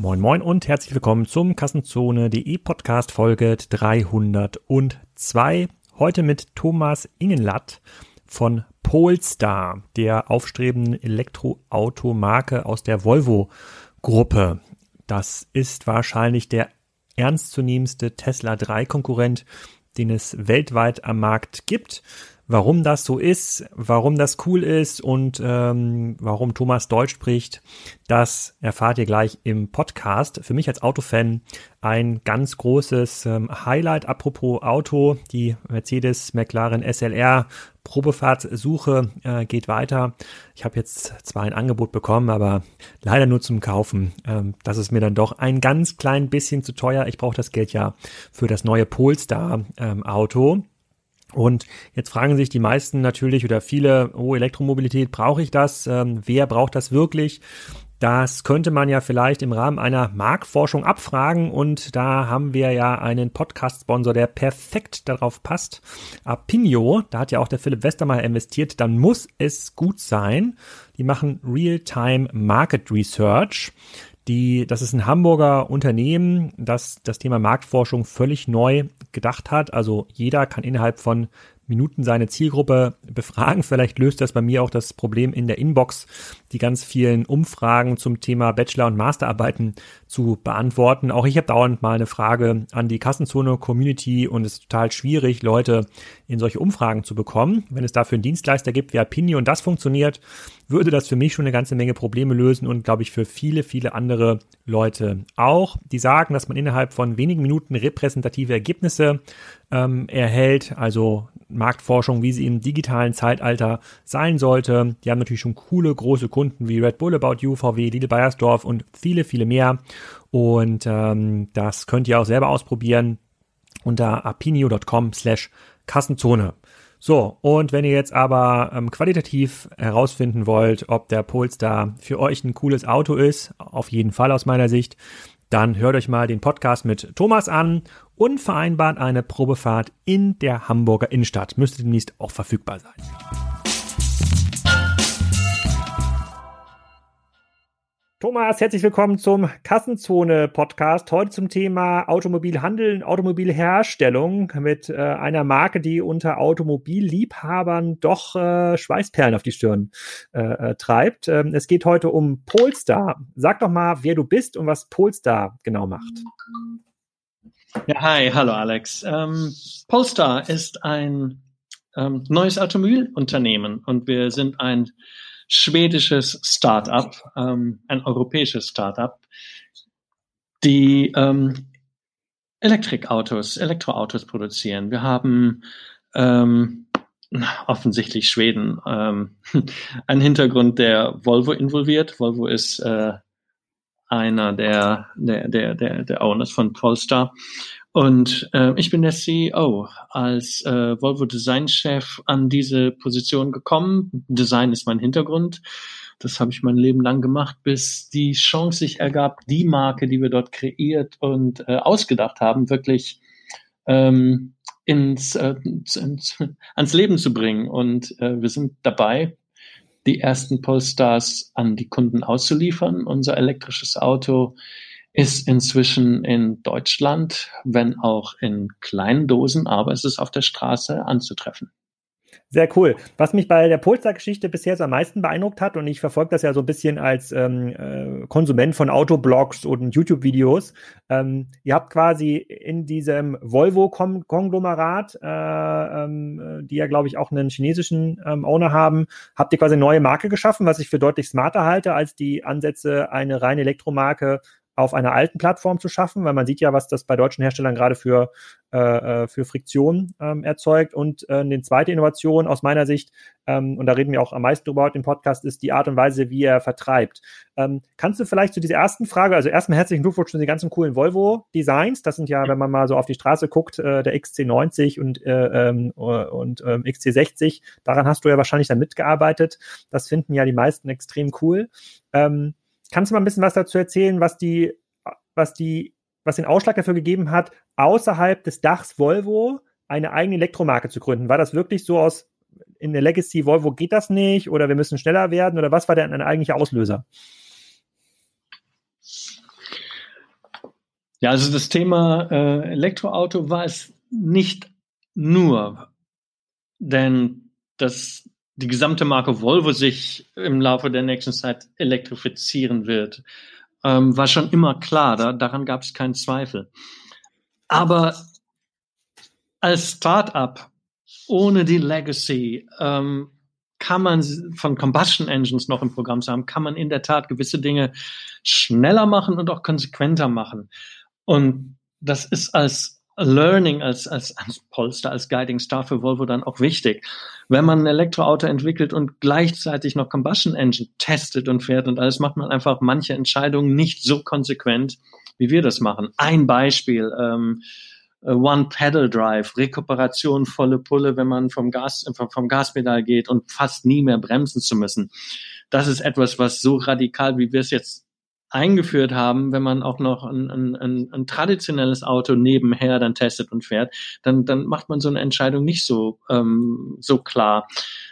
Moin Moin und herzlich willkommen zum Kassenzone.de Podcast Folge 302. Heute mit Thomas Ingenlatt von Polestar, der aufstrebenden Elektroautomarke aus der Volvo Gruppe. Das ist wahrscheinlich der ernstzunehmendste Tesla 3 Konkurrent, den es weltweit am Markt gibt warum das so ist, warum das cool ist und ähm, warum Thomas Deutsch spricht, das erfahrt ihr gleich im Podcast. Für mich als Autofan ein ganz großes ähm, Highlight. Apropos Auto, die Mercedes McLaren SLR Probefahrtsuche äh, geht weiter. Ich habe jetzt zwar ein Angebot bekommen, aber leider nur zum Kaufen. Ähm, das ist mir dann doch ein ganz klein bisschen zu teuer. Ich brauche das Geld ja für das neue Polestar ähm, Auto. Und jetzt fragen sich die meisten natürlich oder viele, oh, Elektromobilität, brauche ich das? Ähm, wer braucht das wirklich? Das könnte man ja vielleicht im Rahmen einer Marktforschung abfragen und da haben wir ja einen Podcast-Sponsor, der perfekt darauf passt. Apinio, da hat ja auch der Philipp Westermeier investiert, dann muss es gut sein. Die machen Real-Time Market Research. Die, das ist ein Hamburger Unternehmen, das das Thema Marktforschung völlig neu gedacht hat. Also jeder kann innerhalb von Minuten seine Zielgruppe befragen. Vielleicht löst das bei mir auch das Problem in der Inbox, die ganz vielen Umfragen zum Thema Bachelor- und Masterarbeiten zu beantworten. Auch ich habe dauernd mal eine Frage an die Kassenzone-Community und es ist total schwierig, Leute in solche Umfragen zu bekommen. Wenn es dafür einen Dienstleister gibt wie Apini und das funktioniert, würde das für mich schon eine ganze Menge Probleme lösen und glaube ich für viele, viele andere Leute auch. Die sagen, dass man innerhalb von wenigen Minuten repräsentative Ergebnisse ähm, erhält, also Marktforschung, wie sie im digitalen Zeitalter sein sollte. Die haben natürlich schon coole große Kunden wie Red Bull, About You, VW, Lidl Bayersdorf und viele, viele mehr. Und ähm, das könnt ihr auch selber ausprobieren unter apinio.com slash Kassenzone. So, und wenn ihr jetzt aber ähm, qualitativ herausfinden wollt, ob der Polestar für euch ein cooles Auto ist, auf jeden Fall aus meiner Sicht, dann hört euch mal den Podcast mit Thomas an und vereinbart eine Probefahrt in der Hamburger Innenstadt. Müsste demnächst auch verfügbar sein. Thomas, herzlich willkommen zum Kassenzone-Podcast. Heute zum Thema Automobilhandel, Automobilherstellung mit äh, einer Marke, die unter Automobilliebhabern doch äh, Schweißperlen auf die Stirn äh, äh, treibt. Ähm, es geht heute um Polestar. Sag doch mal, wer du bist und was Polestar genau macht. Ja, hi, hallo Alex. Ähm, Polestar ist ein ähm, neues Automobilunternehmen und wir sind ein schwedisches Startup, ähm, ein europäisches Startup, die ähm, Elektrikautos, Elektroautos produzieren. Wir haben ähm, offensichtlich Schweden ähm, einen Hintergrund, der Volvo involviert. Volvo ist äh, einer der, der, der, der, der Owners von Polestar. Und äh, ich bin der CEO als äh, Volvo Design Chef an diese Position gekommen. Design ist mein Hintergrund. Das habe ich mein Leben lang gemacht, bis die Chance sich ergab, die Marke, die wir dort kreiert und äh, ausgedacht haben, wirklich ähm, ins, äh, ins, ans Leben zu bringen. Und äh, wir sind dabei, die ersten Polestars an die Kunden auszuliefern. Unser elektrisches Auto ist inzwischen in Deutschland, wenn auch in kleinen Dosen, aber es ist auf der Straße anzutreffen. Sehr cool. Was mich bei der Polestar-Geschichte bisher so am meisten beeindruckt hat, und ich verfolge das ja so ein bisschen als ähm, äh, Konsument von Autoblogs und YouTube-Videos, ähm, ihr habt quasi in diesem Volvo-Konglomerat, äh, ähm, die ja, glaube ich, auch einen chinesischen ähm, Owner haben, habt ihr quasi eine neue Marke geschaffen, was ich für deutlich smarter halte als die Ansätze, eine reine Elektromarke auf einer alten Plattform zu schaffen, weil man sieht ja, was das bei deutschen Herstellern gerade für, äh, äh für Friktion ähm, erzeugt. Und äh, eine zweite Innovation aus meiner Sicht, ähm, und da reden wir auch am meisten drüber heute im Podcast, ist die Art und Weise, wie er vertreibt. Ähm, kannst du vielleicht zu dieser ersten Frage, also erstmal herzlichen Glückwunsch zu den ganzen coolen Volvo-Designs. Das sind ja, wenn man mal so auf die Straße guckt, äh, der XC90 und, äh, ähm, und ähm, XC60. Daran hast du ja wahrscheinlich dann mitgearbeitet. Das finden ja die meisten extrem cool. Ähm, Kannst du mal ein bisschen was dazu erzählen, was die, was die, was den Ausschlag dafür gegeben hat, außerhalb des Dachs Volvo eine eigene Elektromarke zu gründen? War das wirklich so aus in der Legacy Volvo geht das nicht oder wir müssen schneller werden oder was war denn ein eigentlicher Auslöser? Ja, also das Thema äh, Elektroauto war es nicht nur, denn das die gesamte Marke Volvo sich im Laufe der nächsten Zeit elektrifizieren wird, ähm, war schon immer klar. Da, daran gab es keinen Zweifel. Aber als Start-up ohne die Legacy ähm, kann man von Combustion Engines noch im Programm haben, kann man in der Tat gewisse Dinge schneller machen und auch konsequenter machen. Und das ist als Learning als, als, als Polster, als Guiding Star für Volvo dann auch wichtig. Wenn man ein Elektroauto entwickelt und gleichzeitig noch Combustion Engine testet und fährt und alles, macht man einfach manche Entscheidungen nicht so konsequent, wie wir das machen. Ein Beispiel, ähm, One Pedal Drive, Rekuperation, volle Pulle, wenn man vom Gas, vom Gaspedal geht und fast nie mehr bremsen zu müssen. Das ist etwas, was so radikal, wie wir es jetzt eingeführt haben, wenn man auch noch ein, ein, ein, ein traditionelles Auto nebenher dann testet und fährt, dann, dann macht man so eine Entscheidung nicht so, ähm, so klar.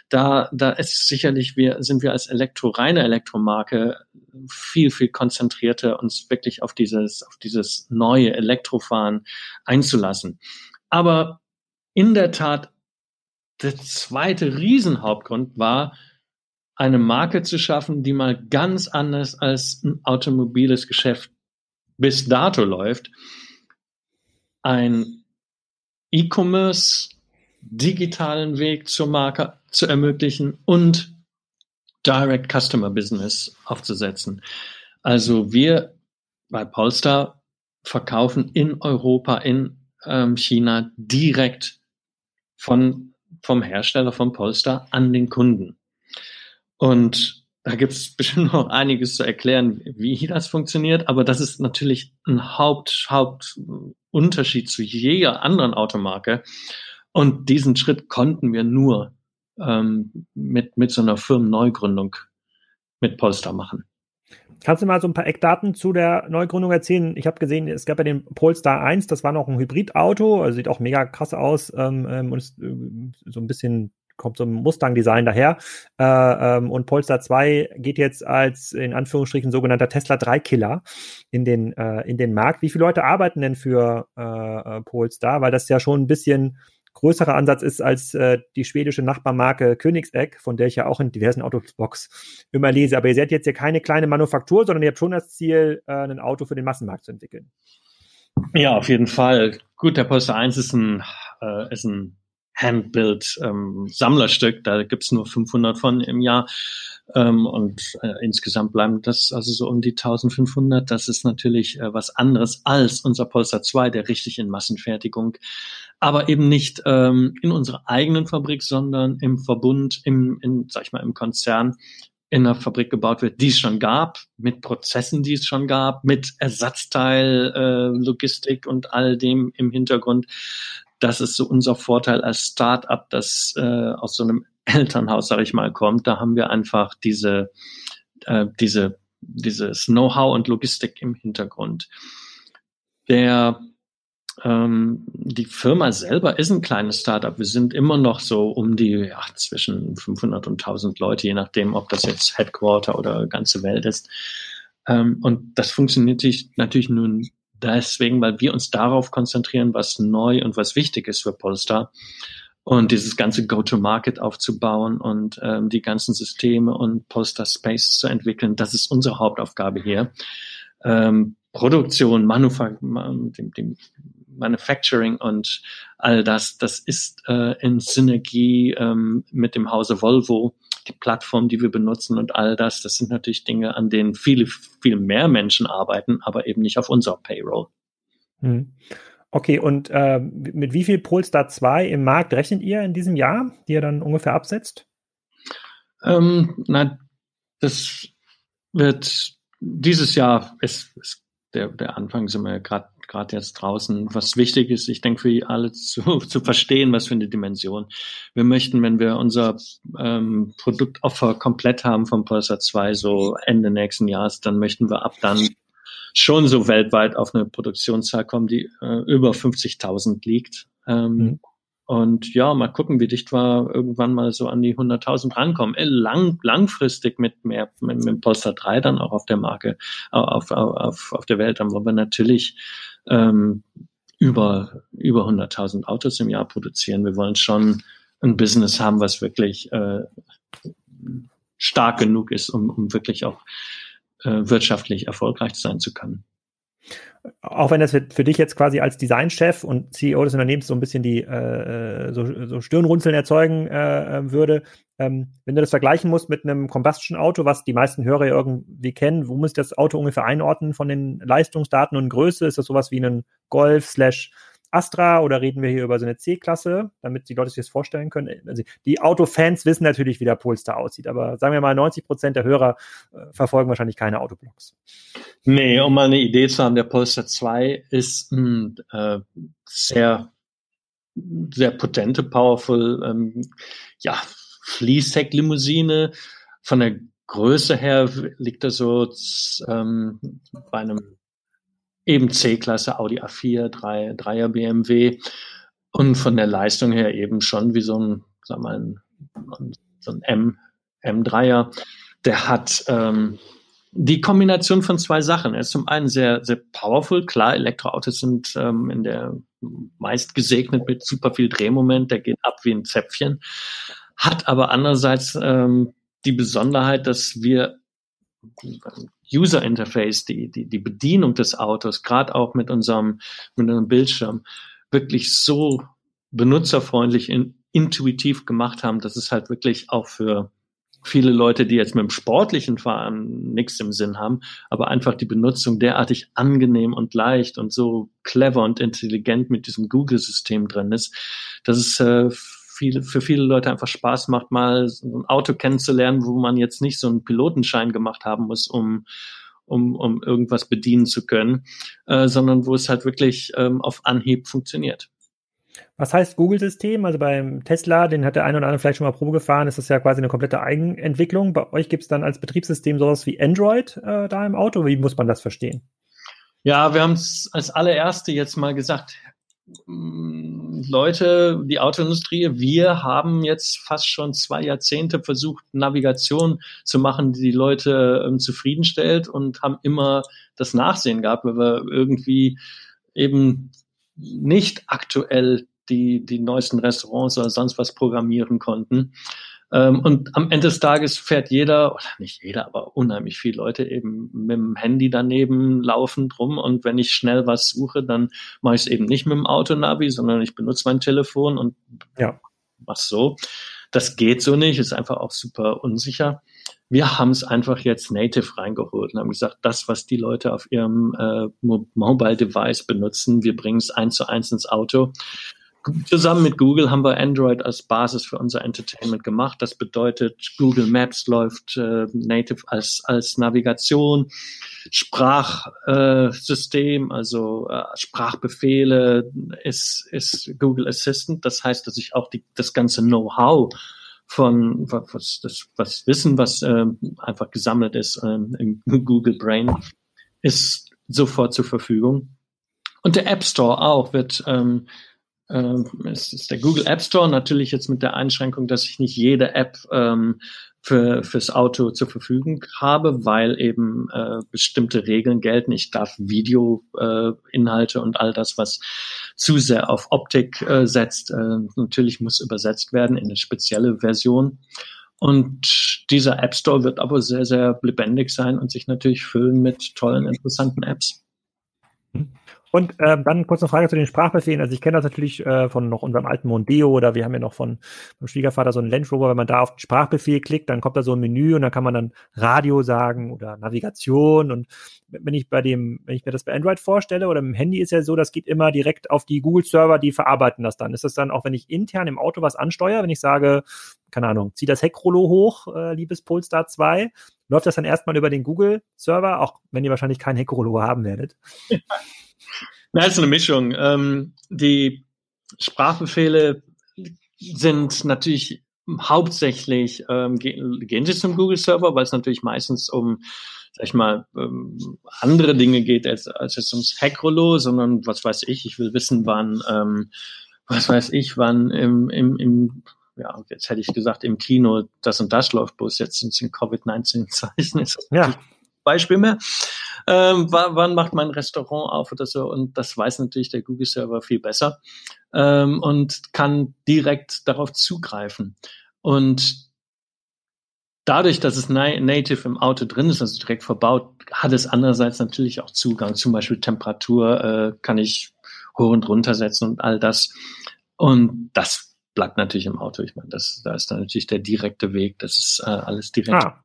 Da, da ist sicherlich, wir, sind wir als Elektro, reine Elektromarke viel, viel konzentrierter, uns wirklich auf dieses, auf dieses neue Elektrofahren einzulassen. Aber in der Tat, der zweite Riesenhauptgrund war, eine Marke zu schaffen, die mal ganz anders als ein automobiles Geschäft bis dato läuft. Ein E-Commerce, digitalen Weg zur Marke zu ermöglichen und Direct Customer Business aufzusetzen. Also wir bei Polestar verkaufen in Europa, in ähm, China direkt von, vom Hersteller von Polestar an den Kunden. Und da gibt es bestimmt noch einiges zu erklären, wie das funktioniert, aber das ist natürlich ein Haupt, Hauptunterschied zu jeder anderen Automarke. Und diesen Schritt konnten wir nur ähm, mit, mit so einer Firmenneugründung mit Polestar machen. Kannst du mal so ein paar Eckdaten zu der Neugründung erzählen? Ich habe gesehen, es gab ja den Polestar 1, das war noch ein Hybridauto, also sieht auch mega krass aus ähm, ähm und ist äh, so ein bisschen kommt so ein Mustang-Design daher. Äh, ähm, und Polestar 2 geht jetzt als in Anführungsstrichen sogenannter Tesla 3-Killer in den, äh, in den Markt. Wie viele Leute arbeiten denn für äh, äh, Polestar? Weil das ja schon ein bisschen größerer Ansatz ist als äh, die schwedische Nachbarmarke Königsegg, von der ich ja auch in diversen Autobox immer lese. Aber ihr seid jetzt ja keine kleine Manufaktur, sondern ihr habt schon das Ziel, äh, ein Auto für den Massenmarkt zu entwickeln. Ja, auf jeden Fall. Gut, der Polestar 1 ist ein, äh, ist ein Handbuild ähm, Sammlerstück. Da gibt's nur 500 von im Jahr. Ähm, und äh, insgesamt bleiben das also so um die 1500. Das ist natürlich äh, was anderes als unser Polestar 2, der richtig in Massenfertigung, aber eben nicht ähm, in unserer eigenen Fabrik, sondern im Verbund, im, in, sag ich mal, im Konzern in einer Fabrik gebaut wird, die es schon gab, mit Prozessen, die es schon gab, mit Ersatzteil, äh, Logistik und all dem im Hintergrund das ist so unser Vorteil als Start-up, das äh, aus so einem Elternhaus, sage ich mal, kommt. Da haben wir einfach diese, äh, diese, dieses Know-how und Logistik im Hintergrund. Der ähm, die Firma selber ist ein kleines Startup. Wir sind immer noch so um die ja, zwischen 500 und 1000 Leute, je nachdem, ob das jetzt Headquarter oder ganze Welt ist. Ähm, und das funktioniert natürlich nun deswegen, weil wir uns darauf konzentrieren, was neu und was wichtig ist für Polestar. Und dieses ganze Go-to-Market aufzubauen und ähm, die ganzen Systeme und Polestar Spaces zu entwickeln, das ist unsere Hauptaufgabe hier. Ähm, Produktion, Manufa dem, dem Manufacturing und all das, das ist äh, in Synergie ähm, mit dem Hause Volvo die Plattform, die wir benutzen und all das, das sind natürlich Dinge, an denen viele, viel mehr Menschen arbeiten, aber eben nicht auf unserer Payroll. Hm. Okay, und äh, mit wie viel Polestar 2 im Markt rechnet ihr in diesem Jahr, die ihr dann ungefähr absetzt? Ähm, na, das wird dieses Jahr ist, ist der, der Anfang sind wir gerade gerade jetzt draußen, was wichtig ist, ich denke, für alle zu, zu verstehen, was für eine Dimension. Wir möchten, wenn wir unser ähm, Produktoffer komplett haben vom Pulsar 2, so Ende nächsten Jahres, dann möchten wir ab dann schon so weltweit auf eine Produktionszahl kommen, die äh, über 50.000 liegt. Ähm, mhm. Und ja, mal gucken, wie dicht wir irgendwann mal so an die 100.000 rankommen. Äh, lang, langfristig mit mehr, mit, mit Polestar 3 dann auch auf der Marke, auf, auf, auf der Welt, dann wollen wir natürlich ähm, über, über 100.000 Autos im Jahr produzieren. Wir wollen schon ein Business haben, was wirklich äh, stark genug ist, um, um wirklich auch äh, wirtschaftlich erfolgreich sein zu können auch wenn das für, für, dich jetzt quasi als Designchef und CEO des Unternehmens so ein bisschen die äh, äh, so, so Stirnrunzeln erzeugen äh, äh, würde, ähm, wenn du das vergleichen musst mit einem Combustion-Auto, was die meisten Hörer irgendwie kennen, wo muss das Auto ungefähr einordnen von den Leistungsdaten und Größe? Ist das sowas wie ein Golf slash Astra oder reden wir hier über so eine C-Klasse, damit die Leute sich das vorstellen können? Also die Autofans wissen natürlich, wie der Polestar aussieht, aber sagen wir mal, 90 Prozent der Hörer äh, verfolgen wahrscheinlich keine Autoblogs. Nee, um mal eine Idee zu haben, der Polestar 2 ist ein äh, sehr, sehr potente, powerful, ähm, ja, Fließheck-Limousine. Von der Größe her liegt er so ähm, bei einem eben C-Klasse, Audi A4, 3, 3er BMW und von der Leistung her eben schon wie so ein, sag mal, ein, so ein M, M3er. Der hat ähm, die Kombination von zwei Sachen. Er ist zum einen sehr, sehr powerful. Klar, Elektroautos sind ähm, in der meist gesegnet mit super viel Drehmoment. Der geht ab wie ein Zäpfchen. Hat aber andererseits ähm, die Besonderheit, dass wir User Interface, die, die, die Bedienung des Autos, gerade auch mit unserem, mit unserem Bildschirm, wirklich so benutzerfreundlich, in, intuitiv gemacht haben, dass es halt wirklich auch für viele Leute, die jetzt mit dem sportlichen Fahren nichts im Sinn haben, aber einfach die Benutzung derartig angenehm und leicht und so clever und intelligent mit diesem Google-System drin ist, dass es äh, viele, für viele Leute einfach Spaß macht, mal so ein Auto kennenzulernen, wo man jetzt nicht so einen Pilotenschein gemacht haben muss, um um, um irgendwas bedienen zu können, äh, sondern wo es halt wirklich ähm, auf Anhieb funktioniert. Was heißt Google-System? Also beim Tesla, den hat der eine oder andere vielleicht schon mal Probe gefahren, ist das ja quasi eine komplette Eigenentwicklung. Bei euch gibt es dann als Betriebssystem sowas wie Android äh, da im Auto. Wie muss man das verstehen? Ja, wir haben es als allererste jetzt mal gesagt, Leute, die Autoindustrie, wir haben jetzt fast schon zwei Jahrzehnte versucht, Navigation zu machen, die die Leute ähm, zufriedenstellt und haben immer das Nachsehen gehabt, weil wir irgendwie eben nicht aktuell die, die neuesten Restaurants oder sonst was programmieren konnten. Ähm, und am Ende des Tages fährt jeder, oder nicht jeder, aber unheimlich viele Leute eben mit dem Handy daneben laufend rum. Und wenn ich schnell was suche, dann mache ich es eben nicht mit dem Autonavi, sondern ich benutze mein Telefon und ja. was so. Das geht so nicht, ist einfach auch super unsicher. Wir haben es einfach jetzt native reingeholt und haben gesagt, das, was die Leute auf ihrem äh, Mobile Device benutzen, wir bringen es eins zu eins ins Auto. Zusammen mit Google haben wir Android als Basis für unser Entertainment gemacht. Das bedeutet, Google Maps läuft äh, native als, als Navigation, Sprachsystem, äh, also äh, Sprachbefehle ist, ist Google Assistant. Das heißt, dass ich auch die, das ganze Know-how von was, das, was Wissen, was äh, einfach gesammelt ist äh, im Google Brain, ist sofort zur Verfügung. Und der App Store auch wird ähm, ähm, es ist der Google App Store, natürlich jetzt mit der Einschränkung, dass ich nicht jede App ähm, für, fürs Auto zur Verfügung habe, weil eben äh, bestimmte Regeln gelten. Ich darf Videoinhalte äh, und all das, was zu sehr auf Optik äh, setzt, äh, natürlich muss übersetzt werden in eine spezielle Version. Und dieser App Store wird aber sehr, sehr lebendig sein und sich natürlich füllen mit tollen, interessanten Apps. Und äh, dann kurz eine Frage zu den Sprachbefehlen. Also ich kenne das natürlich äh, von noch unserem alten Mondeo oder wir haben ja noch von meinem Schwiegervater so einen Land Rover. Wenn man da auf den Sprachbefehl klickt, dann kommt da so ein Menü und dann kann man dann Radio sagen oder Navigation. Und wenn ich bei dem, wenn ich mir das bei Android vorstelle oder im Handy ist ja so, das geht immer direkt auf die Google-Server, die verarbeiten das dann. Ist das dann auch, wenn ich intern im Auto was ansteuere, wenn ich sage, keine Ahnung, zieh das Heckrollo hoch, äh, liebes Polestar 2, läuft das dann erstmal über den Google-Server, auch wenn ihr wahrscheinlich kein Heckrollo haben werdet. Na, ist eine Mischung. Ähm, die Sprachbefehle sind natürlich hauptsächlich ähm, gehen, sie zum Google Server, weil es natürlich meistens um sag ich mal, ähm, andere Dinge geht als, als es ums Hackrollo, sondern was weiß ich, ich will wissen, wann, ähm, was weiß ich, wann im, im, im ja, jetzt hätte ich gesagt, im Kino das und das läuft, bloß jetzt sind es in Covid-19-Zeichen, ist das ja. Beispiel mehr. ähm, wann macht mein Restaurant auf oder so? Und das weiß natürlich der Google-Server viel besser ähm, und kann direkt darauf zugreifen. Und dadurch, dass es native im Auto drin ist, also direkt verbaut, hat es andererseits natürlich auch Zugang. Zum Beispiel Temperatur äh, kann ich hoch und runter setzen und all das. Und das bleibt natürlich im Auto. Ich meine, das, da ist dann natürlich der direkte Weg. Das ist äh, alles direkt. Ah.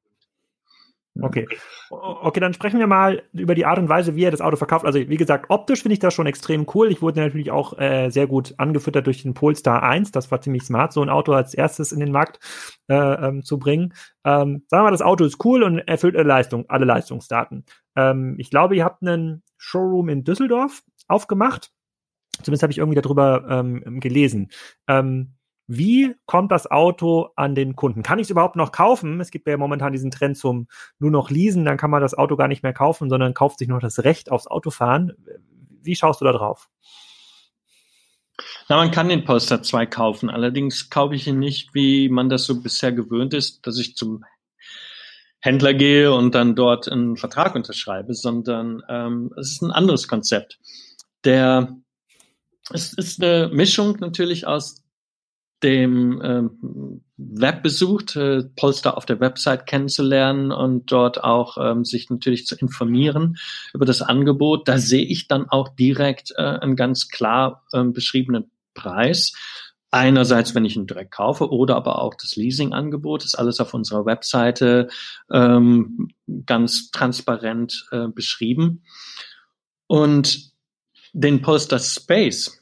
Okay. Okay, dann sprechen wir mal über die Art und Weise, wie er das Auto verkauft. Also, wie gesagt, optisch finde ich das schon extrem cool. Ich wurde natürlich auch äh, sehr gut angefüttert durch den Polestar 1. Das war ziemlich smart, so ein Auto als erstes in den Markt äh, ähm, zu bringen. Ähm, sagen wir mal, das Auto ist cool und erfüllt alle Leistung, alle Leistungsdaten. Ähm, ich glaube, ihr habt einen Showroom in Düsseldorf aufgemacht. Zumindest habe ich irgendwie darüber ähm, gelesen. Ähm, wie kommt das Auto an den Kunden? Kann ich es überhaupt noch kaufen? Es gibt ja momentan diesen Trend zum nur noch leasen, dann kann man das Auto gar nicht mehr kaufen, sondern kauft sich noch das Recht aufs Autofahren. Wie schaust du da drauf? Na, man kann den Polestar 2 kaufen. Allerdings kaufe ich ihn nicht, wie man das so bisher gewöhnt ist, dass ich zum Händler gehe und dann dort einen Vertrag unterschreibe, sondern ähm, es ist ein anderes Konzept. Der es ist eine Mischung natürlich aus dem ähm, Web besucht, äh, Polster auf der Website kennenzulernen und dort auch ähm, sich natürlich zu informieren über das Angebot. Da sehe ich dann auch direkt äh, einen ganz klar ähm, beschriebenen Preis. Einerseits, wenn ich ihn direkt kaufe, oder aber auch das Leasing-Angebot, ist alles auf unserer Webseite ähm, ganz transparent äh, beschrieben. Und den Polster Space,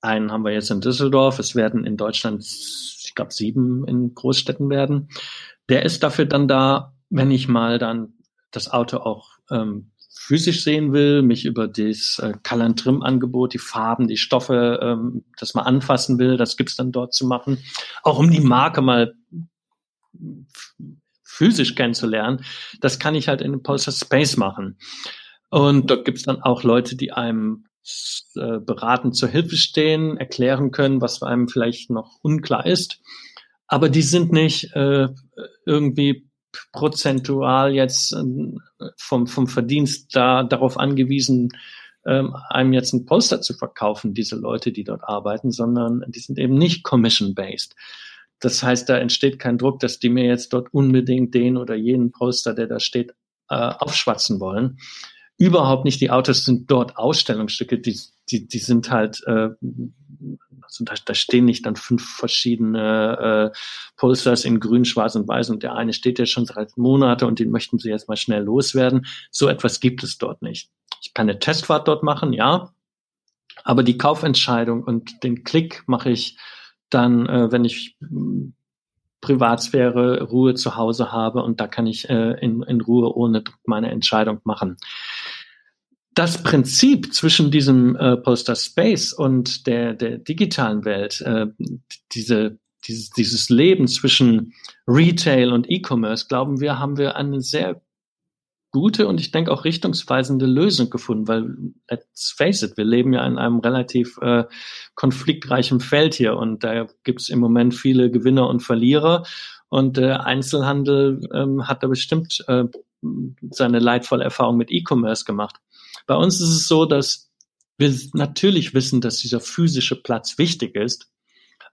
einen haben wir jetzt in Düsseldorf. Es werden in Deutschland, ich glaube, sieben in Großstädten werden. Der ist dafür dann da, wenn ich mal dann das Auto auch ähm, physisch sehen will, mich über das äh, Color Trim Angebot, die Farben, die Stoffe, ähm, das mal anfassen will, das gibt's dann dort zu machen. Auch um die Marke mal physisch kennenzulernen, das kann ich halt in dem Polestar Space machen. Und dort gibt's dann auch Leute, die einem äh, beraten zur Hilfe stehen, erklären können, was einem vielleicht noch unklar ist. Aber die sind nicht äh, irgendwie prozentual jetzt äh, vom, vom Verdienst da darauf angewiesen, ähm, einem jetzt ein Poster zu verkaufen, diese Leute, die dort arbeiten, sondern die sind eben nicht commission-based. Das heißt, da entsteht kein Druck, dass die mir jetzt dort unbedingt den oder jenen Poster, der da steht, äh, aufschwatzen wollen, überhaupt nicht. Die Autos sind dort Ausstellungsstücke, die, die, die sind halt, äh, also da, da stehen nicht dann fünf verschiedene äh, Polsters in grün, schwarz und weiß und der eine steht ja schon seit Monaten und den möchten sie jetzt mal schnell loswerden. So etwas gibt es dort nicht. Ich kann eine Testfahrt dort machen, ja, aber die Kaufentscheidung und den Klick mache ich dann, äh, wenn ich Privatsphäre, Ruhe zu Hause habe und da kann ich äh, in, in Ruhe ohne Druck meine Entscheidung machen. Das Prinzip zwischen diesem äh, Poster Space und der, der digitalen Welt, äh, diese, dieses, dieses Leben zwischen Retail und E-Commerce, glauben wir, haben wir eine sehr gute und ich denke auch richtungsweisende Lösung gefunden, weil let's face it, wir leben ja in einem relativ äh, konfliktreichen Feld hier und da gibt es im Moment viele Gewinner und Verlierer und äh, Einzelhandel ähm, hat da bestimmt äh, seine leidvolle Erfahrung mit E-Commerce gemacht. Bei uns ist es so, dass wir natürlich wissen, dass dieser physische Platz wichtig ist,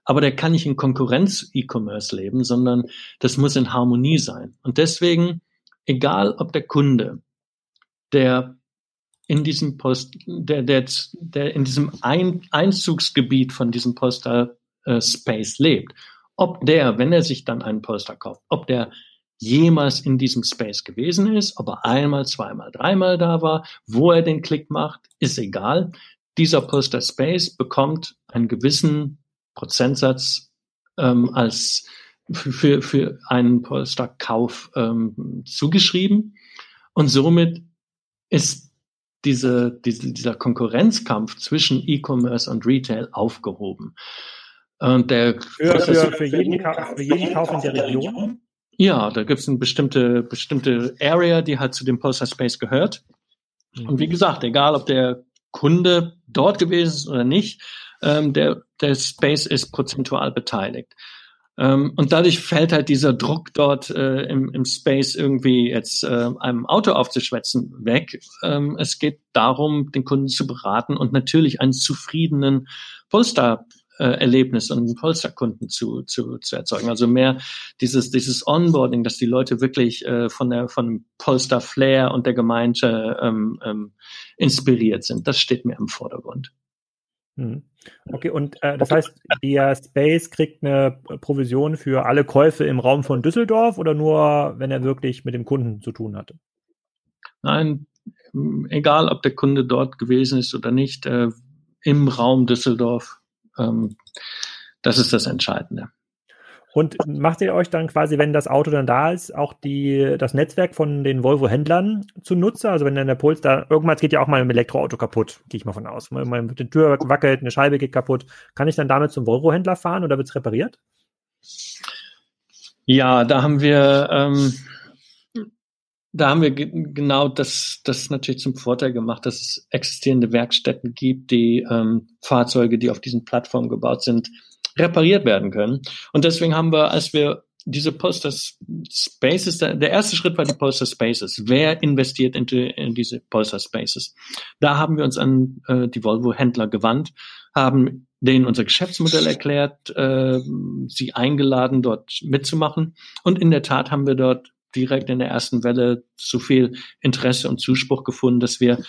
aber der kann nicht in Konkurrenz E-Commerce leben, sondern das muss in Harmonie sein. Und deswegen egal ob der Kunde, der in diesem Post, der, der, der in diesem Ein Einzugsgebiet von diesem Poster äh, Space lebt, ob der, wenn er sich dann einen Poster kauft, ob der jemals in diesem Space gewesen ist, ob er einmal, zweimal, dreimal da war, wo er den Klick macht, ist egal. Dieser Poster Space bekommt einen gewissen Prozentsatz ähm, als für, für einen Polsterkauf ähm, zugeschrieben. Und somit ist diese, diese, dieser Konkurrenzkampf zwischen E-Commerce und Retail aufgehoben. Und der für, für, für, jeden, für jeden Kauf in der Region? Ja, da gibt es eine bestimmte, bestimmte Area, die halt zu dem Poster Space gehört. Und wie mhm. gesagt, egal ob der Kunde dort gewesen ist oder nicht, ähm, der, der Space ist prozentual beteiligt. Ähm, und dadurch fällt halt dieser Druck dort äh, im, im Space irgendwie jetzt äh, einem Auto aufzuschwätzen weg. Ähm, es geht darum, den Kunden zu beraten und natürlich einen zufriedenen Polestar Erlebnis und einen Polestar-Kunden zu, zu, zu erzeugen. Also mehr dieses, dieses Onboarding, dass die Leute wirklich äh, von der von Polestar Flair und der Gemeinde ähm, ähm, inspiriert sind. Das steht mir im Vordergrund. Hm. Okay, und äh, das heißt, der Space kriegt eine Provision für alle Käufe im Raum von Düsseldorf oder nur, wenn er wirklich mit dem Kunden zu tun hatte? Nein, egal ob der Kunde dort gewesen ist oder nicht, äh, im Raum Düsseldorf, ähm, das ist das Entscheidende. Und macht ihr euch dann quasi, wenn das Auto dann da ist, auch die, das Netzwerk von den Volvo-Händlern zunutze? Also wenn dann der Puls da, irgendwann geht ja auch mal ein Elektroauto kaputt, gehe ich mal von aus. Mal mit der Tür wackelt, eine Scheibe geht kaputt. Kann ich dann damit zum Volvo-Händler fahren oder wird es repariert? Ja, da haben wir, ähm, da haben wir genau das, das natürlich zum Vorteil gemacht, dass es existierende Werkstätten gibt, die ähm, Fahrzeuge, die auf diesen Plattformen gebaut sind, repariert werden können. Und deswegen haben wir, als wir diese Poster Spaces, der, erste Schritt war die Poster Spaces. Wer investiert in, die, in diese Poster Spaces? Da haben wir uns an äh, die Volvo-Händler gewandt, haben denen unser Geschäftsmodell erklärt, äh, sie eingeladen, dort mitzumachen. Und in der Tat haben wir dort direkt in der ersten Welle so viel Interesse und Zuspruch gefunden, dass wir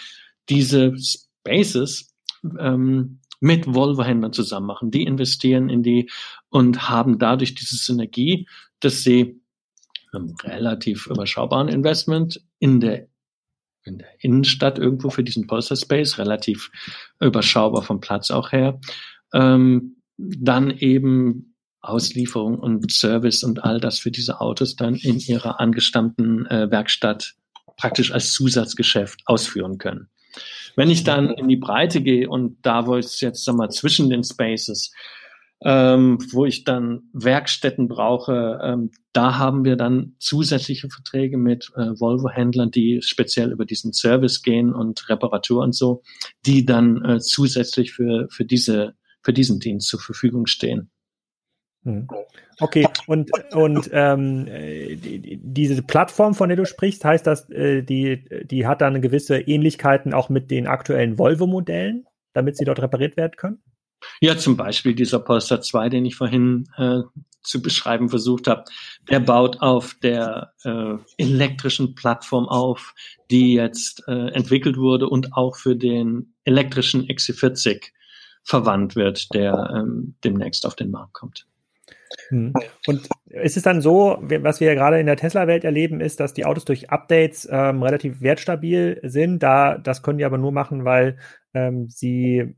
diese Spaces ähm, mit Volvo-Händlern zusammen machen. Die investieren in die und haben dadurch diese Synergie, dass sie einem relativ überschaubaren Investment in der in der Innenstadt irgendwo für diesen Poster Space, relativ überschaubar vom Platz auch her, ähm, dann eben Auslieferung und Service und all das für diese Autos dann in ihrer angestammten äh, Werkstatt praktisch als Zusatzgeschäft ausführen können. Wenn ich dann in die Breite gehe und da, wo es jetzt sag mal zwischen den Spaces, ähm, wo ich dann Werkstätten brauche, ähm, da haben wir dann zusätzliche Verträge mit äh, Volvo-Händlern, die speziell über diesen Service gehen und Reparatur und so, die dann äh, zusätzlich für, für diese, für diesen Dienst zur Verfügung stehen. Hm. Okay, und, und ähm, die, diese Plattform, von der du sprichst, heißt das, äh, die, die hat dann gewisse Ähnlichkeiten auch mit den aktuellen Volvo-Modellen, damit sie dort repariert werden können? Ja, zum Beispiel dieser Polestar 2, den ich vorhin äh, zu beschreiben versucht habe, der baut auf der äh, elektrischen Plattform auf, die jetzt äh, entwickelt wurde und auch für den elektrischen XC40 verwandt wird, der ähm, demnächst auf den Markt kommt. Hm. Und ist es dann so, was wir ja gerade in der Tesla-Welt erleben, ist, dass die Autos durch Updates ähm, relativ wertstabil sind. Da, das können die aber nur machen, weil ähm, sie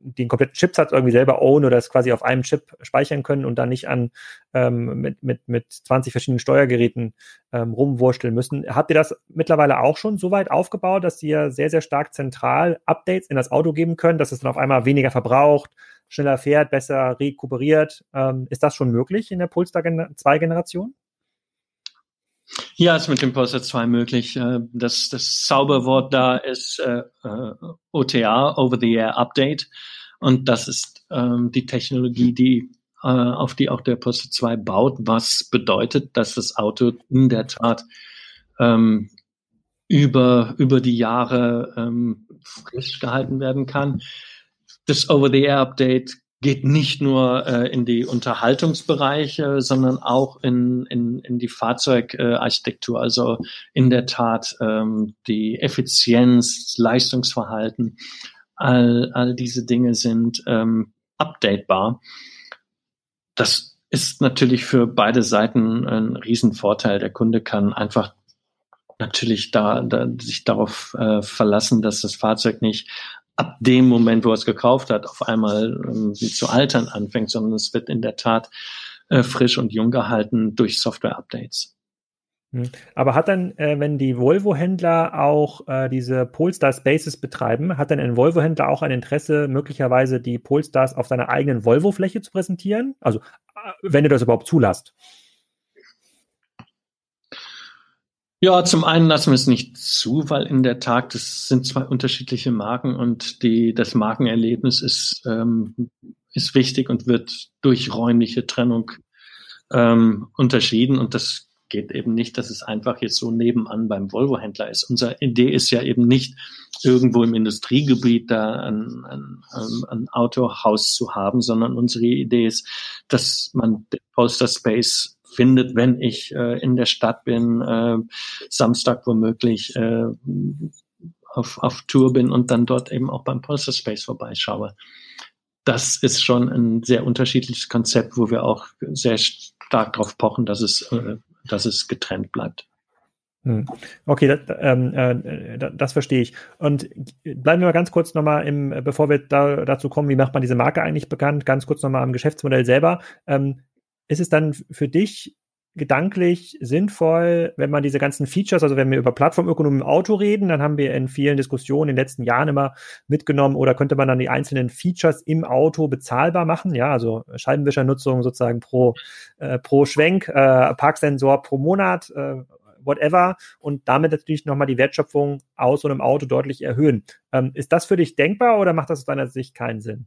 den kompletten Chipsatz irgendwie selber own oder es quasi auf einem Chip speichern können und dann nicht an ähm, mit, mit, mit 20 verschiedenen Steuergeräten ähm, rumwursteln müssen. Habt ihr das mittlerweile auch schon so weit aufgebaut, dass ihr sehr, sehr stark zentral Updates in das Auto geben könnt, dass es dann auf einmal weniger verbraucht, schneller fährt, besser rekuperiert? Ähm, ist das schon möglich in der Polestar 2 Generation? Ja, ist mit dem Polestar 2 möglich. Äh, das, das Zauberwort da ist äh, äh OTA, Over-the-Air Update. Und das ist ähm, die Technologie, die äh, auf die auch der Polestar 2 baut, was bedeutet, dass das Auto in der Tat ähm, über, über die Jahre ähm, frisch gehalten werden kann. Das Over-the-Air-Update geht nicht nur äh, in die Unterhaltungsbereiche, sondern auch in, in, in die Fahrzeugarchitektur. also in der Tat ähm, die Effizienz, Leistungsverhalten, all, all diese Dinge sind ähm, updatebar. Das ist natürlich für beide Seiten ein Riesenvorteil. Der Kunde kann einfach natürlich da, da sich darauf äh, verlassen, dass das Fahrzeug nicht ab dem Moment, wo er es gekauft hat, auf einmal ähm, zu altern anfängt, sondern es wird in der Tat äh, frisch und jung gehalten durch Software-Updates. Hm. Aber hat dann, äh, wenn die Volvo-Händler auch äh, diese Polestar Spaces betreiben, hat dann ein Volvo-Händler auch ein Interesse, möglicherweise die Polestars auf seiner eigenen Volvo-Fläche zu präsentieren? Also, äh, wenn ihr das überhaupt zulasst. Ja, zum einen lassen wir es nicht zu, weil in der Tat, das sind zwei unterschiedliche Marken und die, das Markenerlebnis ist, ähm, ist wichtig und wird durch räumliche Trennung ähm, unterschieden und das geht eben nicht, dass es einfach jetzt so nebenan beim Volvo-Händler ist. Unsere Idee ist ja eben nicht, irgendwo im Industriegebiet da ein, ein, ein Autohaus zu haben, sondern unsere Idee ist, dass man den Polster Space findet, wenn ich äh, in der Stadt bin, äh, Samstag womöglich äh, auf, auf Tour bin und dann dort eben auch beim Polster Space vorbeischaue. Das ist schon ein sehr unterschiedliches Konzept, wo wir auch sehr stark darauf pochen, dass es, äh, dass es getrennt bleibt. Hm. Okay, das, ähm, äh, das verstehe ich. Und bleiben wir mal ganz kurz nochmal im, bevor wir da, dazu kommen, wie macht man diese Marke eigentlich bekannt, ganz kurz nochmal am Geschäftsmodell selber. Ähm, ist es dann für dich gedanklich sinnvoll, wenn man diese ganzen Features, also wenn wir über Plattformökonomie im Auto reden, dann haben wir in vielen Diskussionen in den letzten Jahren immer mitgenommen, oder könnte man dann die einzelnen Features im Auto bezahlbar machen? Ja, also Scheibenwischernutzung sozusagen pro, äh, pro Schwenk, äh, Parksensor pro Monat, äh, whatever, und damit natürlich nochmal die Wertschöpfung aus so einem Auto deutlich erhöhen. Ähm, ist das für dich denkbar oder macht das aus deiner Sicht keinen Sinn?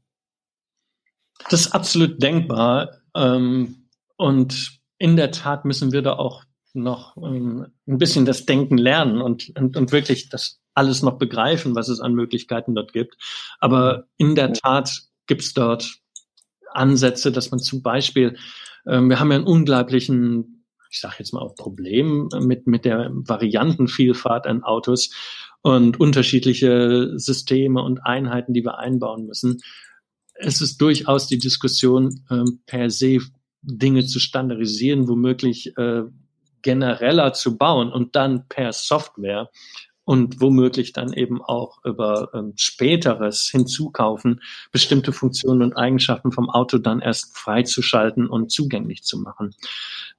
Das ist absolut denkbar. Ähm, und in der Tat müssen wir da auch noch ähm, ein bisschen das Denken lernen und, und, und wirklich das alles noch begreifen, was es an Möglichkeiten dort gibt. Aber in der Tat gibt es dort Ansätze, dass man zum Beispiel, ähm, wir haben ja einen unglaublichen, ich sage jetzt mal auch Problem mit, mit der Variantenvielfalt an Autos und unterschiedliche Systeme und Einheiten, die wir einbauen müssen. Es ist durchaus die Diskussion ähm, per se Dinge zu standardisieren, womöglich äh, genereller zu bauen und dann per Software und womöglich dann eben auch über ähm, späteres Hinzukaufen bestimmte Funktionen und Eigenschaften vom Auto dann erst freizuschalten und zugänglich zu machen.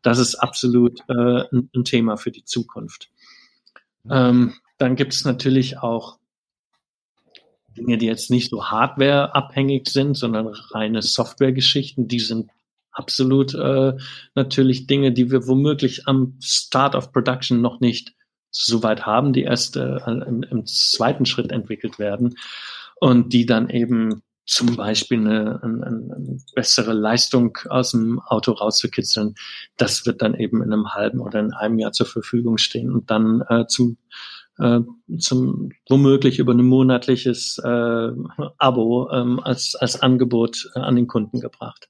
Das ist absolut äh, ein, Thema für die Zukunft. Ähm, dann gibt es natürlich auch Dinge, die jetzt nicht so hardwareabhängig sind, sondern reine Softwaregeschichten, die sind absolut äh, natürlich Dinge, die wir womöglich am Start of Production noch nicht so weit haben, die erst äh, im, im zweiten Schritt entwickelt werden und die dann eben zum Beispiel eine, eine, eine bessere Leistung aus dem Auto rauszukitzeln, das wird dann eben in einem halben oder in einem Jahr zur Verfügung stehen und dann äh, zum äh, zum womöglich über ein monatliches äh, Abo ähm, als als Angebot äh, an den Kunden gebracht.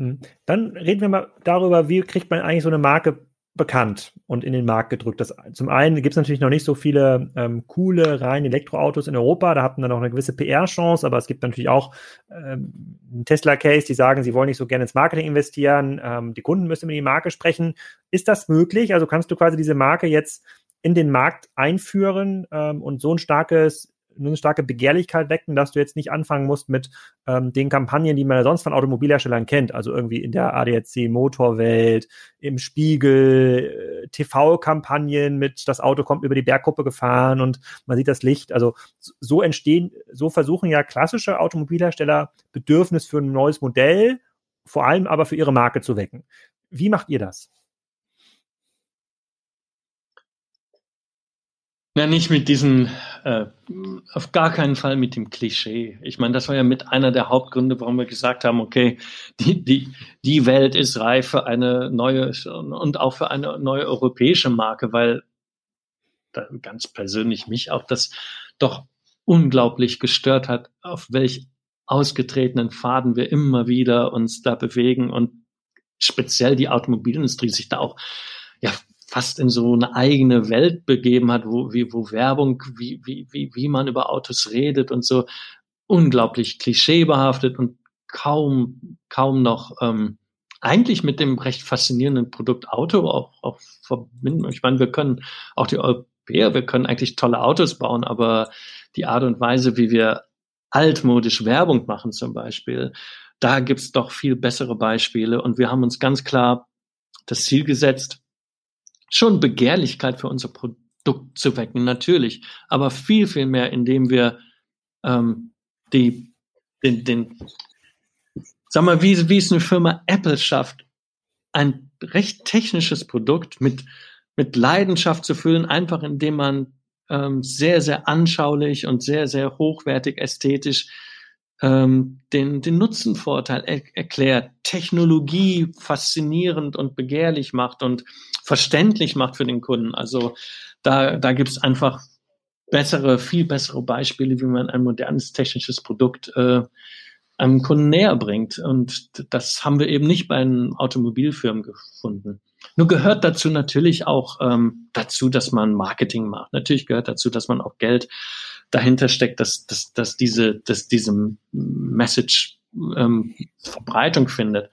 Hm. Dann reden wir mal darüber, wie kriegt man eigentlich so eine Marke bekannt und in den Markt gedrückt. Das, zum einen gibt es natürlich noch nicht so viele ähm, coole, rein Elektroautos in Europa. Da hatten dann noch eine gewisse PR-Chance, aber es gibt natürlich auch ähm, einen Tesla-Case, die sagen, sie wollen nicht so gerne ins Marketing investieren. Ähm, die Kunden müssen über die Marke sprechen. Ist das möglich? Also kannst du quasi diese Marke jetzt in den Markt einführen ähm, und so ein starkes eine starke Begehrlichkeit wecken, dass du jetzt nicht anfangen musst mit ähm, den Kampagnen, die man ja sonst von Automobilherstellern kennt, also irgendwie in der ADAC Motorwelt, im Spiegel, äh, TV-Kampagnen mit das Auto kommt über die Bergkuppe gefahren und man sieht das Licht. Also so entstehen, so versuchen ja klassische Automobilhersteller Bedürfnis für ein neues Modell, vor allem aber für ihre Marke zu wecken. Wie macht ihr das? Ja, nicht mit diesen, äh, auf gar keinen Fall mit dem Klischee. Ich meine, das war ja mit einer der Hauptgründe, warum wir gesagt haben, okay, die, die, die Welt ist reif für eine neue und auch für eine neue europäische Marke, weil da ganz persönlich mich auch das doch unglaublich gestört hat, auf welch ausgetretenen Faden wir immer wieder uns da bewegen und speziell die Automobilindustrie sich da auch fast in so eine eigene Welt begeben hat, wo, wie, wo Werbung, wie, wie, wie, wie man über Autos redet und so unglaublich klischeebehaftet und kaum, kaum noch ähm, eigentlich mit dem recht faszinierenden Produkt Auto auch, auch verbinden. Ich meine, wir können auch die Europäer, wir können eigentlich tolle Autos bauen, aber die Art und Weise, wie wir altmodisch Werbung machen zum Beispiel, da gibt's doch viel bessere Beispiele und wir haben uns ganz klar das Ziel gesetzt, schon Begehrlichkeit für unser Produkt zu wecken, natürlich, aber viel, viel mehr, indem wir ähm, die, den, den, sag mal, wie, wie es eine Firma Apple schafft, ein recht technisches Produkt mit, mit Leidenschaft zu füllen, einfach indem man ähm, sehr, sehr anschaulich und sehr, sehr hochwertig ästhetisch ähm, den, den Nutzenvorteil er, erklärt, Technologie faszinierend und begehrlich macht und verständlich macht für den Kunden. Also da, da gibt es einfach bessere, viel bessere Beispiele, wie man ein modernes technisches Produkt äh, einem Kunden näher bringt. Und das haben wir eben nicht bei den Automobilfirmen gefunden. Nur gehört dazu natürlich auch ähm, dazu, dass man Marketing macht. Natürlich gehört dazu, dass man auch Geld dahinter steckt, dass, dass, dass diese, dass diese Message ähm, Verbreitung findet.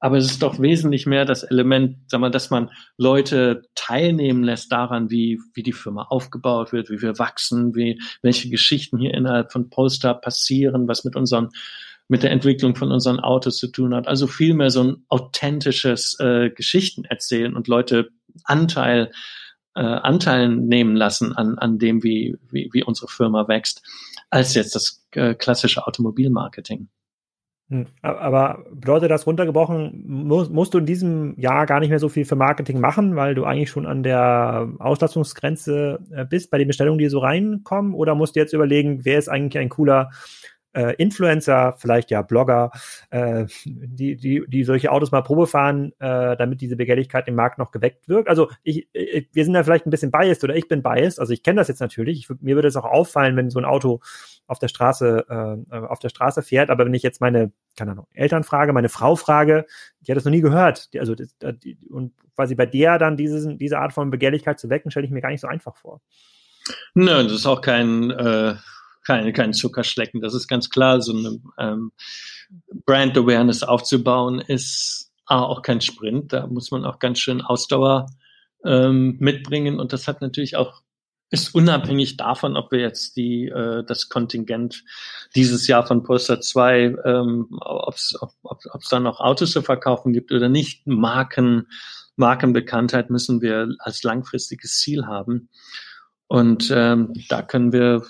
Aber es ist doch wesentlich mehr das Element, sag mal, dass man Leute teilnehmen lässt daran, wie, wie die Firma aufgebaut wird, wie wir wachsen, wie, welche Geschichten hier innerhalb von Polestar passieren, was mit unseren, mit der Entwicklung von unseren Autos zu tun hat. Also vielmehr so ein authentisches äh, Geschichten erzählen und Leute Anteil, äh, Anteil nehmen lassen an, an dem, wie, wie, wie unsere Firma wächst, als jetzt das äh, klassische Automobilmarketing. Hm, aber bedeutet das runtergebrochen, musst, musst du in diesem Jahr gar nicht mehr so viel für Marketing machen, weil du eigentlich schon an der Auslastungsgrenze äh, bist bei den Bestellungen, die so reinkommen? Oder musst du jetzt überlegen, wer ist eigentlich ein cooler äh, Influencer, vielleicht ja Blogger, äh, die, die, die solche Autos mal Probe fahren, äh, damit diese Begehrlichkeit im Markt noch geweckt wird. Also ich, ich, wir sind da vielleicht ein bisschen biased oder ich bin biased. Also ich kenne das jetzt natürlich. Ich, mir würde es auch auffallen, wenn so ein Auto auf der Straße äh, auf der Straße fährt. Aber wenn ich jetzt meine keine Ahnung Eltern frage, meine Frau frage, die hat das noch nie gehört. Die, also die, und quasi bei der dann dieses, diese Art von Begehrlichkeit zu wecken, stelle ich mir gar nicht so einfach vor. Nö, das ist auch kein äh, kein, kein Zuckerschlecken. Das ist ganz klar. So eine ähm, Brand Awareness aufzubauen ist auch kein Sprint. Da muss man auch ganz schön Ausdauer ähm, mitbringen. Und das hat natürlich auch ist unabhängig davon, ob wir jetzt die äh, das Kontingent dieses Jahr von Polestar 2, ähm, ob's, ob es ob, da noch Autos zu verkaufen gibt oder nicht. Marken, Markenbekanntheit müssen wir als langfristiges Ziel haben. Und ähm, da können wir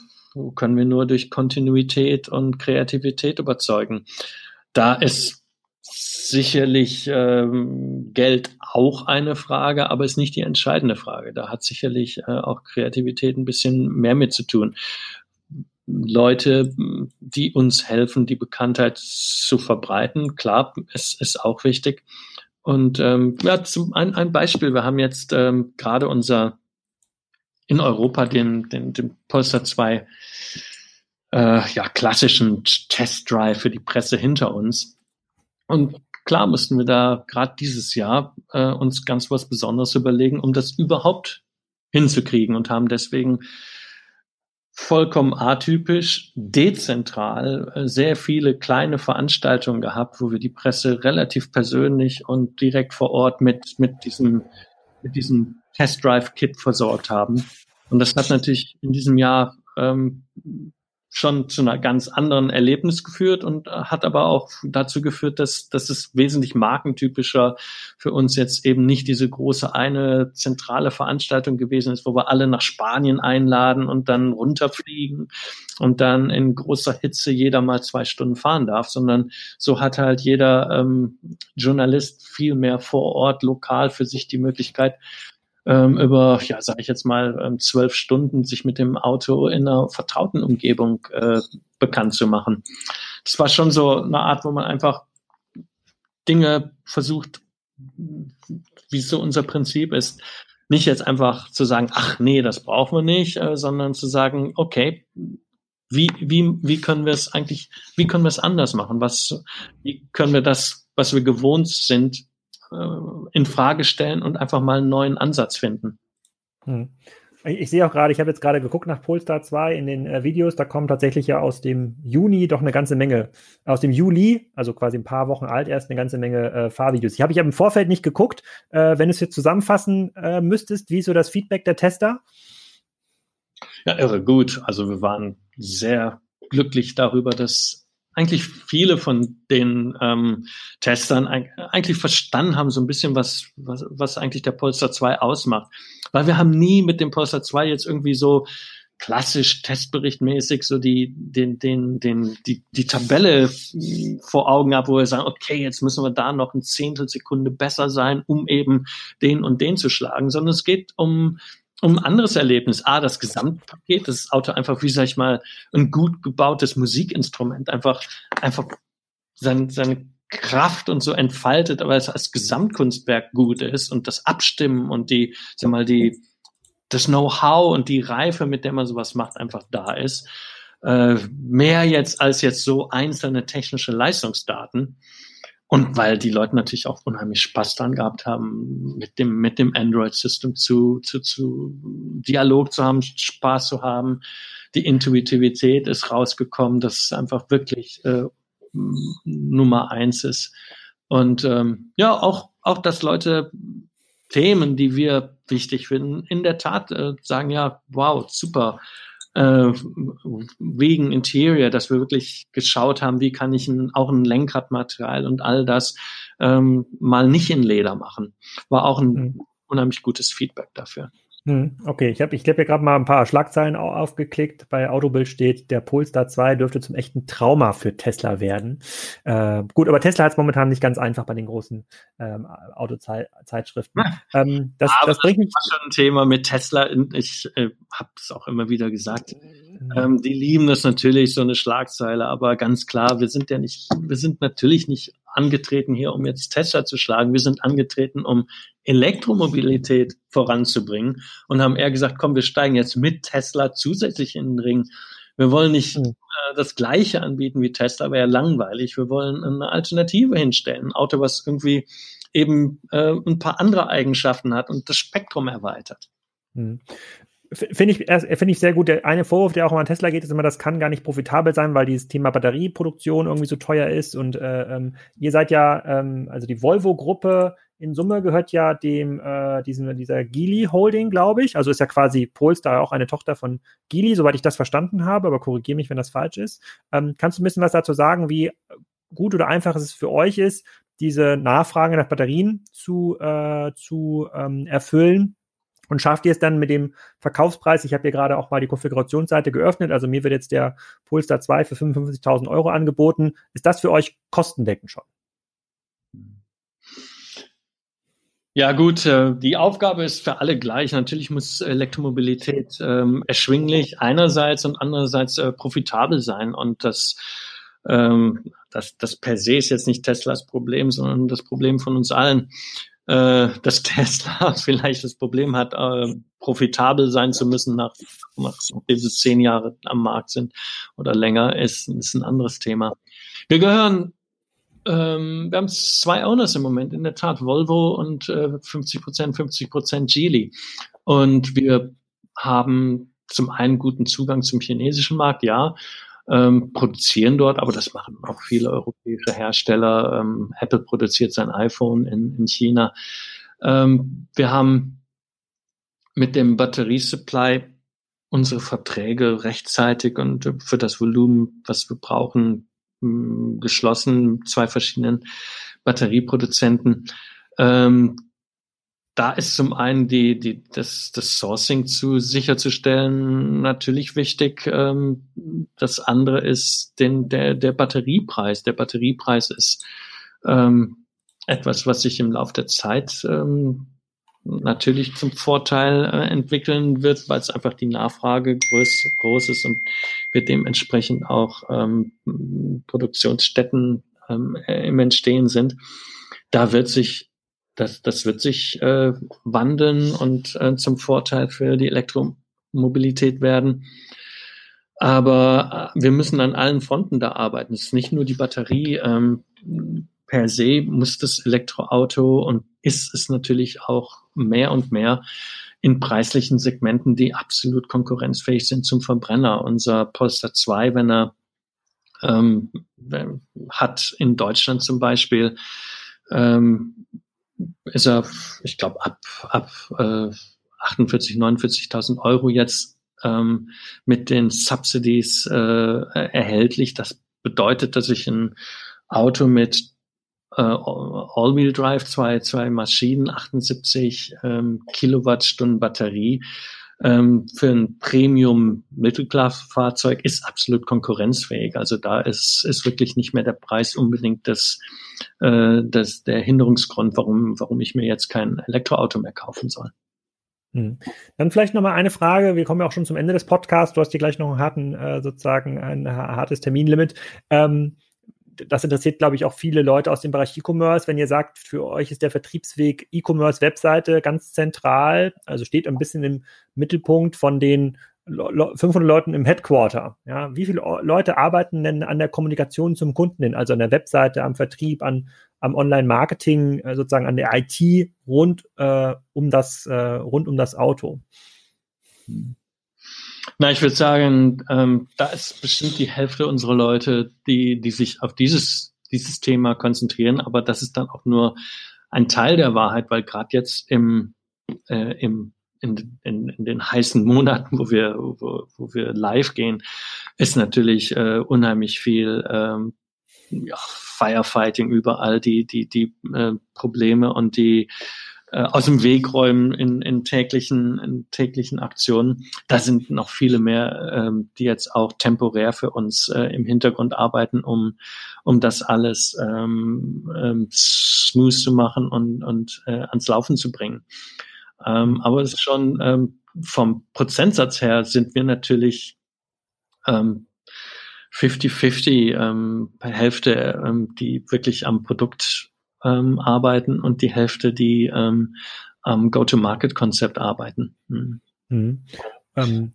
können wir nur durch Kontinuität und Kreativität überzeugen. Da ist sicherlich ähm, Geld auch eine Frage, aber ist nicht die entscheidende Frage. Da hat sicherlich äh, auch Kreativität ein bisschen mehr mit zu tun. Leute, die uns helfen, die Bekanntheit zu verbreiten, klar, es ist auch wichtig. Und ähm, ja, zum, ein, ein Beispiel, wir haben jetzt ähm, gerade unser in Europa den, den, den Polestar 2 äh, ja, klassischen Test Drive für die Presse hinter uns. Und klar mussten wir da gerade dieses Jahr äh, uns ganz was Besonderes überlegen, um das überhaupt hinzukriegen und haben deswegen vollkommen atypisch, dezentral äh, sehr viele kleine Veranstaltungen gehabt, wo wir die Presse relativ persönlich und direkt vor Ort mit, mit diesem, mit diesem Test Drive Kit versorgt haben. Und das hat natürlich in diesem Jahr ähm, schon zu einer ganz anderen Erlebnis geführt und äh, hat aber auch dazu geführt, dass, dass es wesentlich markentypischer für uns jetzt eben nicht diese große eine zentrale Veranstaltung gewesen ist, wo wir alle nach Spanien einladen und dann runterfliegen und dann in großer Hitze jeder mal zwei Stunden fahren darf, sondern so hat halt jeder ähm, Journalist viel mehr vor Ort lokal für sich die Möglichkeit, ähm, über, ja, sage ich jetzt mal, ähm, zwölf Stunden sich mit dem Auto in einer vertrauten Umgebung äh, bekannt zu machen. Das war schon so eine Art, wo man einfach Dinge versucht, wie so unser Prinzip ist, nicht jetzt einfach zu sagen, ach nee, das brauchen wir nicht, äh, sondern zu sagen, okay, wie, wie, wie können wir es eigentlich, wie können wir es anders machen? Was, wie können wir das, was wir gewohnt sind, in Frage stellen und einfach mal einen neuen Ansatz finden. Hm. Ich sehe auch gerade, ich habe jetzt gerade geguckt nach Polestar 2 in den äh, Videos, da kommen tatsächlich ja aus dem Juni doch eine ganze Menge, aus dem Juli, also quasi ein paar Wochen alt, erst eine ganze Menge äh, Fahrvideos. Ich habe ich hab im Vorfeld nicht geguckt. Äh, wenn du es jetzt zusammenfassen äh, müsstest, wie ist so das Feedback der Tester? Ja, irre gut. Also wir waren sehr glücklich darüber, dass eigentlich viele von den ähm, Testern eigentlich verstanden haben, so ein bisschen, was, was, was eigentlich der Polestar 2 ausmacht. Weil wir haben nie mit dem Polestar 2 jetzt irgendwie so klassisch testberichtmäßig so die, den, den, den, die, die Tabelle vor Augen ab, wo wir sagen, okay, jetzt müssen wir da noch ein Zehntelsekunde besser sein, um eben den und den zu schlagen, sondern es geht um um ein anderes Erlebnis. A, das Gesamtpaket, das Auto einfach, wie sag ich mal, ein gut gebautes Musikinstrument, einfach, einfach sein, seine Kraft und so entfaltet, aber es als Gesamtkunstwerk gut ist und das Abstimmen und die, sag mal, die, das Know-how und die Reife, mit der man sowas macht, einfach da ist. Äh, mehr jetzt als jetzt so einzelne technische Leistungsdaten. Und weil die Leute natürlich auch unheimlich Spaß dran gehabt haben, mit dem, mit dem Android-System zu, zu, zu Dialog zu haben, Spaß zu haben. Die Intuitivität ist rausgekommen, dass es einfach wirklich äh, Nummer eins ist. Und ähm, ja, auch, auch, dass Leute Themen, die wir wichtig finden, in der Tat äh, sagen, ja, wow, super äh, wegen Interior, dass wir wirklich geschaut haben, wie kann ich ein, auch ein Lenkradmaterial und all das ähm, mal nicht in Leder machen. War auch ein mhm. unheimlich gutes Feedback dafür. Hm, okay, ich habe ich hab ja gerade mal ein paar Schlagzeilen aufgeklickt. Bei Autobild steht, der Polestar 2 dürfte zum echten Trauma für Tesla werden. Äh, gut, aber Tesla hat es momentan nicht ganz einfach bei den großen ähm, Autozeitschriften. Ähm, das, aber das bringt mich das schon ein Thema mit Tesla. Ich äh, habe es auch immer wieder gesagt. Mhm. Ähm, die lieben das natürlich, so eine Schlagzeile, aber ganz klar, wir sind ja nicht, wir sind natürlich nicht angetreten hier, um jetzt Tesla zu schlagen. Wir sind angetreten, um Elektromobilität voranzubringen und haben eher gesagt, komm, wir steigen jetzt mit Tesla zusätzlich in den Ring. Wir wollen nicht mhm. äh, das Gleiche anbieten wie Tesla, wäre langweilig. Wir wollen eine Alternative hinstellen. Ein Auto, was irgendwie eben äh, ein paar andere Eigenschaften hat und das Spektrum erweitert. Finde ich, finde ich sehr gut. Der eine Vorwurf, der auch immer an Tesla geht, ist immer, das kann gar nicht profitabel sein, weil dieses Thema Batterieproduktion irgendwie so teuer ist. Und äh, ähm, ihr seid ja, ähm, also die Volvo-Gruppe in Summe gehört ja dem, äh, diesen, dieser Geely Holding, glaube ich. Also ist ja quasi Polestar auch eine Tochter von Geely, soweit ich das verstanden habe, aber korrigiere mich, wenn das falsch ist. Ähm, kannst du ein bisschen was dazu sagen, wie gut oder einfach es für euch ist, diese Nachfrage nach Batterien zu, äh, zu ähm, erfüllen? Und schafft ihr es dann mit dem Verkaufspreis? Ich habe hier gerade auch mal die Konfigurationsseite geöffnet. Also mir wird jetzt der Polestar 2 für 55.000 Euro angeboten. Ist das für euch kostendeckend schon? Ja gut, äh, die Aufgabe ist für alle gleich. Natürlich muss Elektromobilität ähm, erschwinglich einerseits und andererseits äh, profitabel sein. Und das, ähm, das, das per se ist jetzt nicht Teslas Problem, sondern das Problem von uns allen äh, dass Tesla vielleicht das Problem hat, äh, profitabel sein zu müssen, nach, nachdem sie zehn Jahre am Markt sind oder länger, ist, ist ein anderes Thema. Wir gehören, ähm, wir haben zwei Owners im Moment, in der Tat, Volvo und äh, 50 Prozent, 50 Prozent Geely. Und wir haben zum einen guten Zugang zum chinesischen Markt, ja, ähm, produzieren dort, aber das machen auch viele europäische Hersteller. Ähm, Apple produziert sein iPhone in, in China. Ähm, wir haben mit dem Batteriesupply unsere Verträge rechtzeitig und für das Volumen, was wir brauchen, geschlossen, zwei verschiedenen Batterieproduzenten. Ähm, da ist zum einen die, die, das, das Sourcing zu sicherzustellen natürlich wichtig. Ähm, das andere ist den, der, der Batteriepreis. Der Batteriepreis ist ähm, etwas, was sich im Laufe der Zeit ähm, natürlich zum Vorteil äh, entwickeln wird, weil es einfach die Nachfrage groß, groß ist und wir dementsprechend auch ähm, Produktionsstätten ähm, im Entstehen sind. Da wird sich das, das wird sich äh, wandeln und äh, zum Vorteil für die Elektromobilität werden. Aber äh, wir müssen an allen Fronten da arbeiten. Es ist nicht nur die Batterie. Ähm, per se muss das Elektroauto und ist es natürlich auch mehr und mehr in preislichen Segmenten, die absolut konkurrenzfähig sind zum Verbrenner. Unser Polestar 2, wenn er ähm, hat in Deutschland zum Beispiel ähm, ist er, ich glaube, ab, ab äh, 48, 49.000 Euro jetzt ähm, mit den Subsidies äh, erhältlich. Das bedeutet, dass ich ein Auto mit äh, All-Wheel Drive, zwei, zwei Maschinen, 78 ähm, Kilowattstunden Batterie ähm, für ein Premium Mittelklassfahrzeug ist absolut konkurrenzfähig. Also da ist, ist wirklich nicht mehr der Preis unbedingt das, äh, das der Hinderungsgrund, warum, warum ich mir jetzt kein Elektroauto mehr kaufen soll. Hm. Dann vielleicht noch mal eine Frage. Wir kommen ja auch schon zum Ende des Podcasts. Du hast hier gleich noch einen harten, äh, sozusagen ein hartes Terminlimit. Ähm, das interessiert, glaube ich, auch viele Leute aus dem Bereich E-Commerce. Wenn ihr sagt, für euch ist der Vertriebsweg E-Commerce-Webseite ganz zentral, also steht ein bisschen im Mittelpunkt von den 500 Leuten im Headquarter. Ja, wie viele Leute arbeiten denn an der Kommunikation zum Kunden hin, also an der Webseite, am Vertrieb, an, am Online-Marketing, äh, sozusagen an der IT rund äh, um das äh, rund um das Auto? Na, ich würde sagen, ähm, da ist bestimmt die Hälfte unserer Leute, die, die sich auf dieses, dieses Thema konzentrieren, aber das ist dann auch nur ein Teil der Wahrheit, weil gerade jetzt im, äh, im in, in, in den heißen Monaten, wo wir, wo, wo wir live gehen, ist natürlich äh, unheimlich viel ähm, ja, Firefighting überall, die, die, die äh, Probleme und die äh, aus dem Weg räumen in, in, täglichen, in täglichen Aktionen. Da sind noch viele mehr, ähm, die jetzt auch temporär für uns äh, im Hintergrund arbeiten, um, um das alles ähm, ähm, smooth zu machen und, und äh, ans Laufen zu bringen. Ähm, aber es ist schon ähm, vom Prozentsatz her sind wir natürlich ähm, 50-50, ähm, Hälfte, ähm, die wirklich am Produkt ähm, arbeiten und die Hälfte, die ähm, am Go-to-Market-Konzept arbeiten. Mhm. Mhm. Ähm,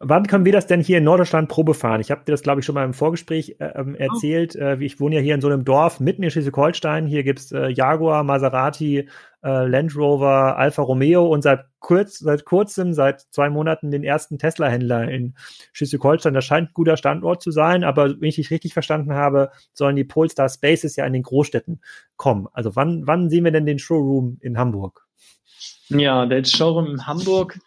wann können wir das denn hier in Norddeutschland Probe fahren? Ich habe dir das, glaube ich, schon mal im Vorgespräch äh, ähm, erzählt. Äh, ich wohne ja hier in so einem Dorf mitten in Schleswig-Holstein. Hier gibt's äh, Jaguar, Maserati, äh, Land Rover, Alfa Romeo und seit, kurz, seit kurzem, seit zwei Monaten, den ersten Tesla-Händler in Schleswig-Holstein. Das scheint ein guter Standort zu sein, aber wenn ich dich richtig verstanden habe, sollen die Polestar Spaces ja in den Großstädten kommen. Also wann, wann sehen wir denn den Showroom in Hamburg? Ja, der Showroom in Hamburg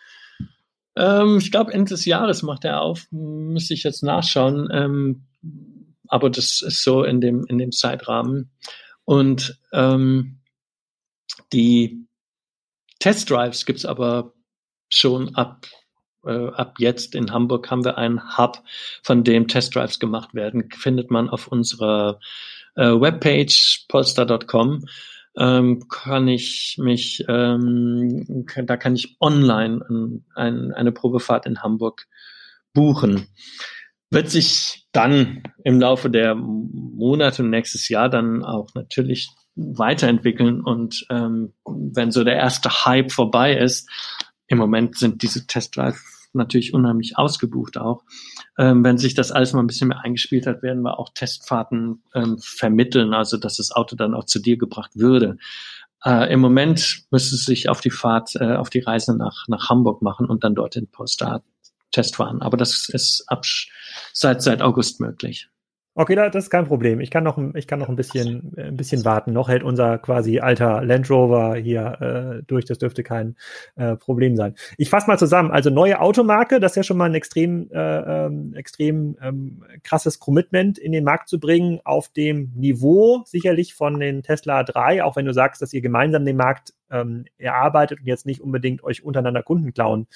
ähm, ich glaube, Ende des Jahres macht er auf. Müsste ich jetzt nachschauen. Ähm, aber das ist so in dem, in dem Zeitrahmen. Und ähm, die Testdrives gibt's aber schon ab, äh, ab jetzt. In Hamburg haben wir einen Hub, von dem Testdrives gemacht werden. Findet man auf unserer äh, Webpage polestar.com ähm, kann ich mich, ähm, kann, da kann ich online ein, ein, eine Probefahrt in Hamburg buchen. Wird sich dann im Laufe der Monate und nächstes Jahr dann auch natürlich weiterentwickeln und ähm, wenn so der erste Hype vorbei ist, im Moment sind diese Testdrive natürlich unheimlich ausgebucht auch. Ähm, wenn sich das alles mal ein bisschen mehr eingespielt hat, werden wir auch Testfahrten ähm, vermitteln, also dass das Auto dann auch zu dir gebracht würde. Äh, Im Moment müsste es sich auf die Fahrt, äh, auf die Reise nach, nach Hamburg machen und dann dort in Postat Test fahren. Aber das ist ab, seit, seit August möglich. Okay, das ist kein Problem. Ich kann noch, ich kann noch ein bisschen, ein bisschen warten. Noch hält unser quasi alter Land Rover hier äh, durch. Das dürfte kein äh, Problem sein. Ich fasse mal zusammen. Also neue Automarke, das ist ja schon mal ein extrem, äh, ähm, extrem ähm, krasses Commitment in den Markt zu bringen, auf dem Niveau sicherlich von den Tesla 3, auch wenn du sagst, dass ihr gemeinsam den Markt ähm, erarbeitet und jetzt nicht unbedingt euch untereinander Kunden klauen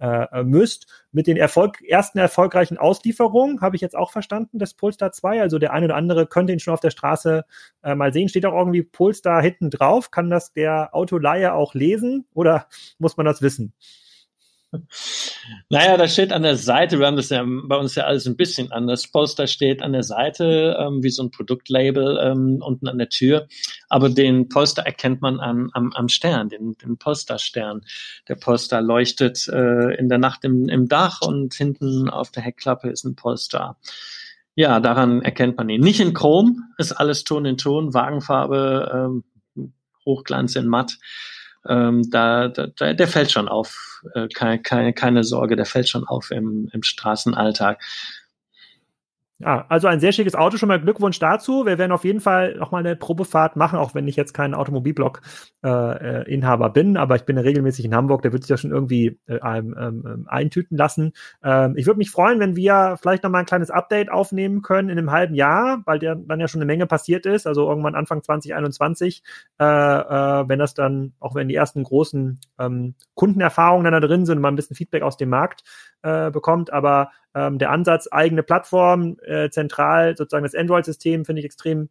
äh, müsst. Mit den Erfolg ersten erfolgreichen Auslieferungen habe ich jetzt auch verstanden, des Polestar 2. Also der eine oder andere könnte ihn schon auf der Straße äh, mal sehen. Steht auch irgendwie Polestar hinten drauf. Kann das der Autoleihe auch lesen oder muss man das wissen? Naja, da steht an der Seite, wir haben das ja bei uns ja alles ein bisschen anders. Poster steht an der Seite ähm, wie so ein Produktlabel ähm, unten an der Tür. Aber den Poster erkennt man am, am, am Stern, den, den Posterstern. Der Poster leuchtet äh, in der Nacht im, im Dach und hinten auf der Heckklappe ist ein Poster. Ja, daran erkennt man ihn. Nicht in Chrom, ist alles Ton in Ton, Wagenfarbe, ähm, Hochglanz in Matt ähm, da, da, der fällt schon auf. Äh, keine, keine, keine Sorge, der fällt schon auf im, im Straßenalltag. Ja, also ein sehr schickes Auto. Schon mal Glückwunsch dazu. Wir werden auf jeden Fall noch mal eine Probefahrt machen, auch wenn ich jetzt kein Automobilblog-Inhaber äh, bin, aber ich bin ja regelmäßig in Hamburg. Der wird sich ja schon irgendwie äh, ähm, ähm, eintüten lassen. Ähm, ich würde mich freuen, wenn wir vielleicht noch mal ein kleines Update aufnehmen können in einem halben Jahr, weil der, dann ja schon eine Menge passiert ist. Also irgendwann Anfang 2021, äh, äh, wenn das dann, auch wenn die ersten großen ähm, Kundenerfahrungen dann da drin sind und mal ein bisschen Feedback aus dem Markt äh, bekommt. Aber ähm, der Ansatz, eigene Plattform, äh, zentral sozusagen das Android-System, finde ich extrem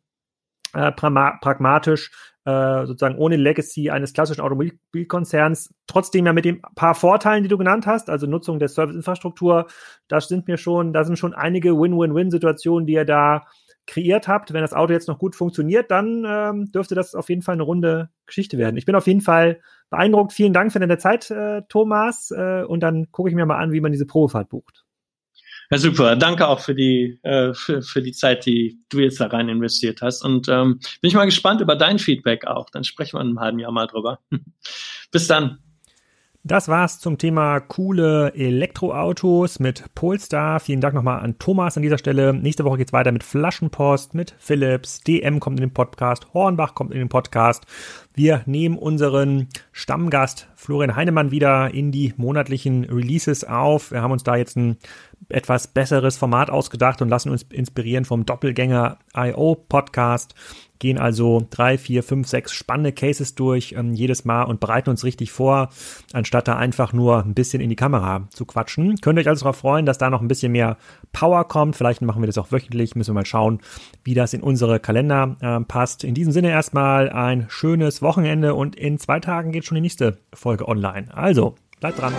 äh, pragmatisch äh, sozusagen ohne Legacy eines klassischen Automobilkonzerns, trotzdem ja mit den paar Vorteilen, die du genannt hast, also Nutzung der Serviceinfrastruktur, da sind mir schon, da sind schon einige Win-Win-Win-Situationen, die ihr da kreiert habt. Wenn das Auto jetzt noch gut funktioniert, dann ähm, dürfte das auf jeden Fall eine runde Geschichte werden. Ich bin auf jeden Fall beeindruckt. Vielen Dank für deine Zeit, äh, Thomas. Äh, und dann gucke ich mir mal an, wie man diese Probefahrt bucht. Ja, super. Danke auch für die, äh, für, für die Zeit, die du jetzt da rein investiert hast. Und ähm, bin ich mal gespannt über dein Feedback auch. Dann sprechen wir in einem halben Jahr mal drüber. Bis dann. Das war's zum Thema coole Elektroautos mit Polestar. Vielen Dank nochmal an Thomas an dieser Stelle. Nächste Woche geht's weiter mit Flaschenpost, mit Philips, DM kommt in den Podcast, Hornbach kommt in den Podcast. Wir nehmen unseren Stammgast Florian Heinemann wieder in die monatlichen Releases auf. Wir haben uns da jetzt ein etwas besseres Format ausgedacht und lassen uns inspirieren vom Doppelgänger IO Podcast gehen also drei, vier, fünf, sechs spannende Cases durch ähm, jedes Mal und bereiten uns richtig vor, anstatt da einfach nur ein bisschen in die Kamera zu quatschen. Könnt ihr euch also darauf freuen, dass da noch ein bisschen mehr Power kommt. Vielleicht machen wir das auch wöchentlich, müssen wir mal schauen, wie das in unsere Kalender äh, passt. In diesem Sinne erstmal ein schönes Wochenende und in zwei Tagen geht schon die nächste Folge online. Also, bleibt dran.